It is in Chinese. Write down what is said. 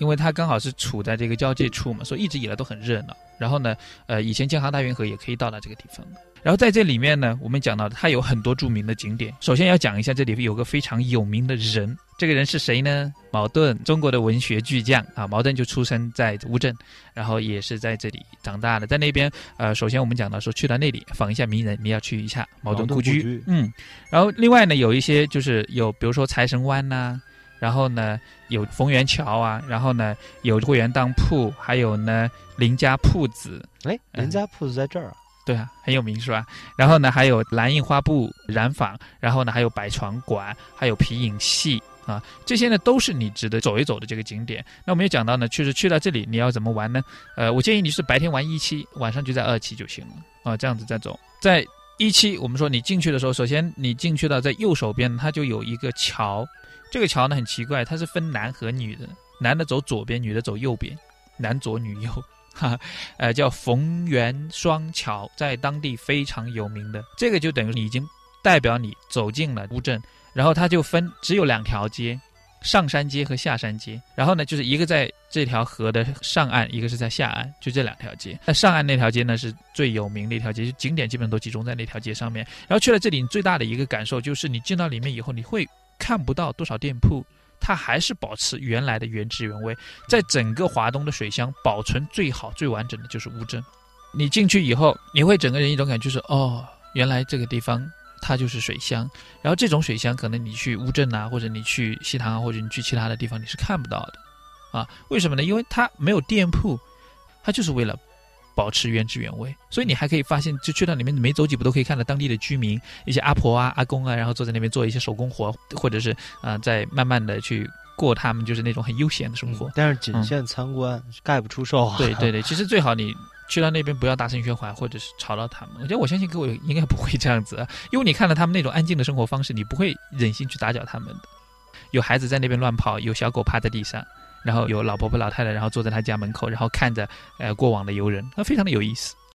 因为它刚好是处在这个交界处嘛，所以一直以来都很热闹。然后呢，呃，以前京杭大运河也可以到达这个地方。然后在这里面呢，我们讲到它有很多著名的景点。首先要讲一下，这里有个非常有名的人，这个人是谁呢？茅盾，中国的文学巨匠啊。茅盾就出生在乌镇，然后也是在这里长大的。在那边，呃，首先我们讲到说，去到那里访一下名人，你要去一下茅盾故居。嗯，然后另外呢，有一些就是有，比如说财神湾呐。然后呢，有逢源桥啊，然后呢，有会员当铺，还有呢林家铺子。哎，林家铺子在这儿啊？对啊，很有名是吧？然后呢，还有蓝印花布染坊，然后呢，还有百床馆，还有皮影戏啊，这些呢都是你值得走一走的这个景点。那我们也讲到呢，确实去到这里你要怎么玩呢？呃，我建议你是白天玩一期，晚上就在二期就行了啊，这样子再走。在一期，我们说你进去的时候，首先你进去到在右手边，它就有一个桥。这个桥呢很奇怪，它是分男和女的，男的走左边，女的走右边，男左女右，哈，呃，叫逢源双桥，在当地非常有名的。这个就等于你已经代表你走进了乌镇，然后它就分只有两条街，上山街和下山街。然后呢，就是一个在这条河的上岸，一个是在下岸，就这两条街。那上岸那条街呢是最有名的一条街，就景点基本都集中在那条街上面。然后去了这里，你最大的一个感受就是你进到里面以后，你会。看不到多少店铺，它还是保持原来的原汁原味。在整个华东的水乡，保存最好、最完整的就是乌镇。你进去以后，你会整个人一种感觉就是：哦，原来这个地方它就是水乡。然后这种水乡，可能你去乌镇啊，或者你去西塘啊，或者你去其他的地方，你是看不到的。啊，为什么呢？因为它没有店铺，它就是为了。保持原汁原味，所以你还可以发现，就去到里面没走几步都可以看到当地的居民，一些阿婆啊、阿公啊，然后坐在那边做一些手工活，或者是啊，在慢慢的去过他们就是那种很悠闲的生活。但是仅限参观，概不出售。对对对，其实最好你去到那边不要大声喧哗，或者是吵到他们。我觉得我相信各位应该不会这样子，因为你看到他们那种安静的生活方式，你不会忍心去打搅他们的。有孩子在那边乱跑，有小狗趴在地上。然后有老婆婆、老太太，然后坐在他家门口，然后看着呃过往的游人，那非常的有意思。